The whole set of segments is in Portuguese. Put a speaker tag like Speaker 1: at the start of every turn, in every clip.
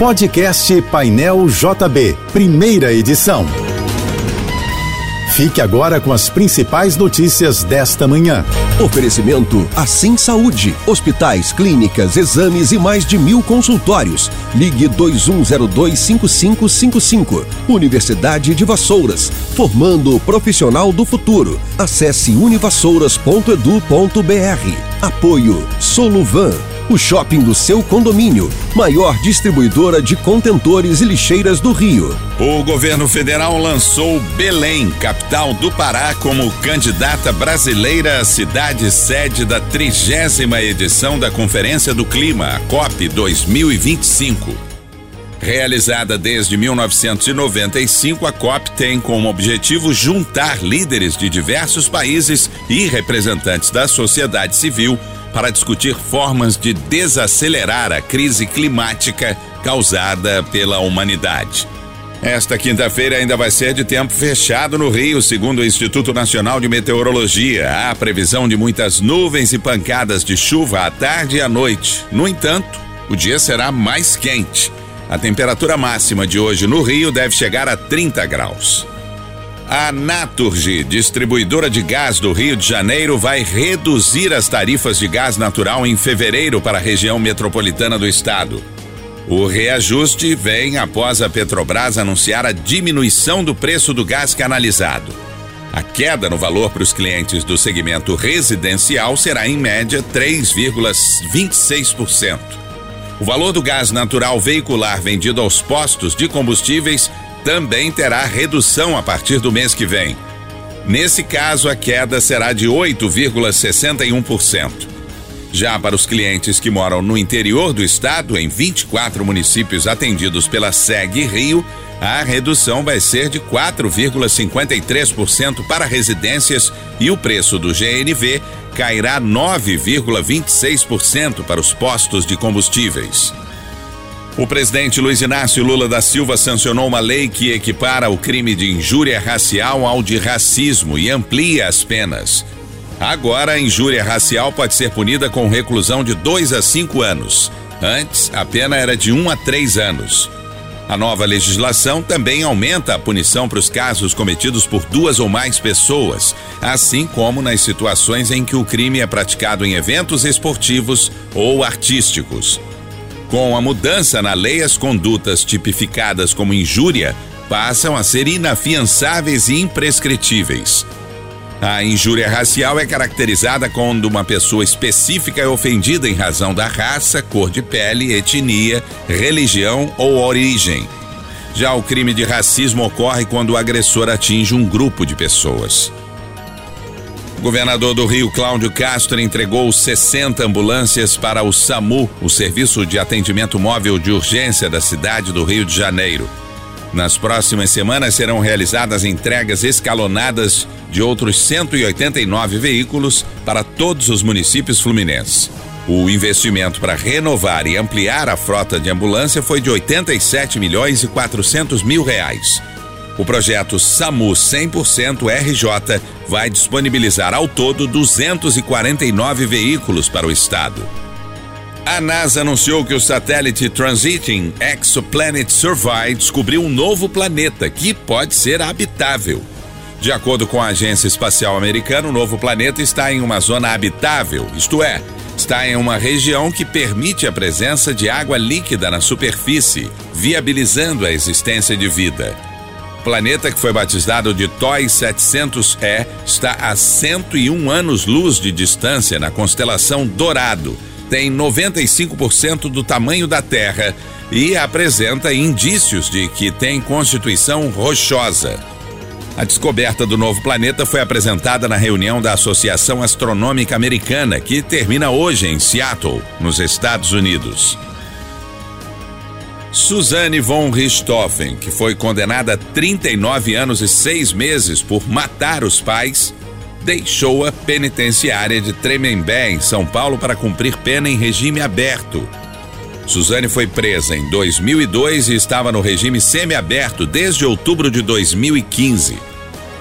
Speaker 1: Podcast Painel JB, primeira edição. Fique agora com as principais notícias desta manhã.
Speaker 2: Oferecimento Assim Saúde. Hospitais, clínicas, exames e mais de mil consultórios. Ligue 21025555. Universidade de Vassouras. Formando o profissional do futuro. Acesse univassouras.edu.br. Apoio Soluvan o shopping do seu condomínio, maior distribuidora de contentores e lixeiras do Rio.
Speaker 3: O governo federal lançou Belém, capital do Pará, como candidata brasileira à cidade sede da trigésima edição da Conferência do Clima, a COP 2025. Realizada desde 1995, a COP tem como objetivo juntar líderes de diversos países e representantes da sociedade civil para discutir formas de desacelerar a crise climática causada pela humanidade. Esta quinta-feira ainda vai ser de tempo fechado no Rio, segundo o Instituto Nacional de Meteorologia. Há previsão de muitas nuvens e pancadas de chuva à tarde e à noite. No entanto, o dia será mais quente. A temperatura máxima de hoje no Rio deve chegar a 30 graus. A Naturgy, distribuidora de gás do Rio de Janeiro, vai reduzir as tarifas de gás natural em fevereiro para a região metropolitana do estado. O reajuste vem após a Petrobras anunciar a diminuição do preço do gás canalizado. A queda no valor para os clientes do segmento residencial será em média 3,26%. O valor do gás natural veicular vendido aos postos de combustíveis também terá redução a partir do mês que vem. Nesse caso, a queda será de 8,61%. Já para os clientes que moram no interior do estado, em 24 municípios atendidos pela SEG Rio, a redução vai ser de 4,53% para residências e o preço do GNV cairá 9,26% para os postos de combustíveis. O presidente Luiz Inácio Lula da Silva sancionou uma lei que equipara o crime de injúria racial ao de racismo e amplia as penas. Agora, a injúria racial pode ser punida com reclusão de dois a cinco anos. Antes, a pena era de um a três anos. A nova legislação também aumenta a punição para os casos cometidos por duas ou mais pessoas, assim como nas situações em que o crime é praticado em eventos esportivos ou artísticos. Com a mudança na lei, as condutas tipificadas como injúria passam a ser inafiançáveis e imprescritíveis. A injúria racial é caracterizada quando uma pessoa específica é ofendida em razão da raça, cor de pele, etnia, religião ou origem. Já o crime de racismo ocorre quando o agressor atinge um grupo de pessoas. O governador do Rio, Cláudio Castro, entregou 60 ambulâncias para o SAMU, o Serviço de Atendimento Móvel de Urgência da cidade do Rio de Janeiro. Nas próximas semanas serão realizadas entregas escalonadas de outros 189 veículos para todos os municípios fluminenses. O investimento para renovar e ampliar a frota de ambulância foi de 87 milhões e 400 mil reais. O projeto SAMU 100% RJ vai disponibilizar ao todo 249 veículos para o estado. A NASA anunciou que o satélite Transiting Exoplanet Survey descobriu um novo planeta que pode ser habitável. De acordo com a Agência Espacial Americana, o novo planeta está em uma zona habitável, isto é, está em uma região que permite a presença de água líquida na superfície, viabilizando a existência de vida. O planeta, que foi batizado de TOI 700E, está a 101 anos-luz de distância na constelação Dourado. Tem 95% do tamanho da Terra e apresenta indícios de que tem constituição rochosa. A descoberta do novo planeta foi apresentada na reunião da Associação Astronômica Americana, que termina hoje em Seattle, nos Estados Unidos. Suzanne von Richthofen, que foi condenada a 39 anos e seis meses por matar os pais, deixou a penitenciária de Tremembé, em São Paulo, para cumprir pena em regime aberto. Suzane foi presa em 2002 e estava no regime semiaberto desde outubro de 2015.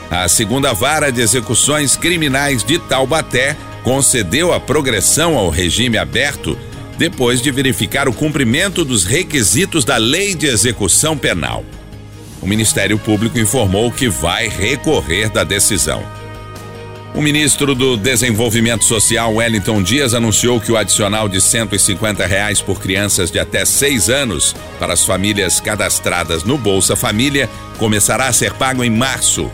Speaker 3: A segunda vara de execuções criminais de Taubaté concedeu a progressão ao regime aberto depois de verificar o cumprimento dos requisitos da Lei de Execução Penal. O Ministério Público informou que vai recorrer da decisão. O ministro do Desenvolvimento Social, Wellington Dias, anunciou que o adicional de 150 reais por crianças de até seis anos para as famílias cadastradas no Bolsa Família começará a ser pago em março.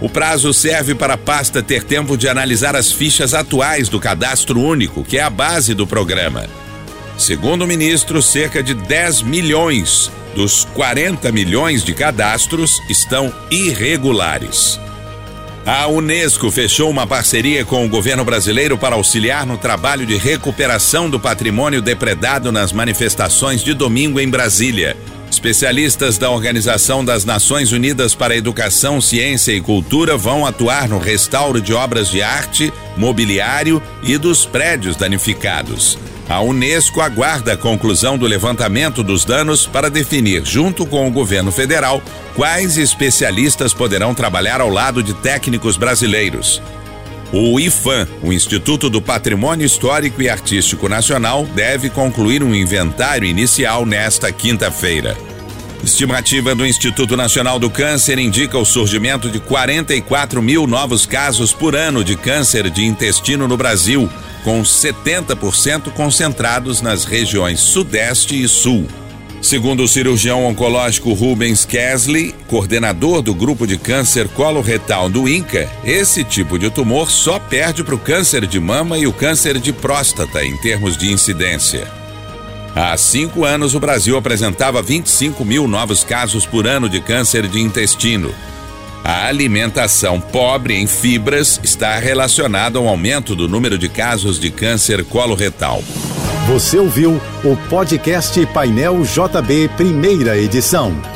Speaker 3: O prazo serve para a pasta ter tempo de analisar as fichas atuais do cadastro único, que é a base do programa. Segundo o ministro, cerca de 10 milhões dos 40 milhões de cadastros estão irregulares. A Unesco fechou uma parceria com o governo brasileiro para auxiliar no trabalho de recuperação do patrimônio depredado nas manifestações de domingo em Brasília. Especialistas da Organização das Nações Unidas para Educação, Ciência e Cultura vão atuar no restauro de obras de arte, mobiliário e dos prédios danificados. A Unesco aguarda a conclusão do levantamento dos danos para definir, junto com o governo federal, quais especialistas poderão trabalhar ao lado de técnicos brasileiros. O IFAM, o Instituto do Patrimônio Histórico e Artístico Nacional, deve concluir um inventário inicial nesta quinta-feira. Estimativa do Instituto Nacional do Câncer indica o surgimento de 44 mil novos casos por ano de câncer de intestino no Brasil, com 70% concentrados nas regiões Sudeste e Sul. Segundo o cirurgião oncológico Rubens Kesley, coordenador do grupo de câncer coloretal do INCA, esse tipo de tumor só perde para o câncer de mama e o câncer de próstata em termos de incidência. Há cinco anos, o Brasil apresentava 25 mil novos casos por ano de câncer de intestino. A alimentação pobre em fibras está relacionada ao aumento do número de casos de câncer coloretal.
Speaker 1: Você ouviu o podcast Painel JB, primeira edição.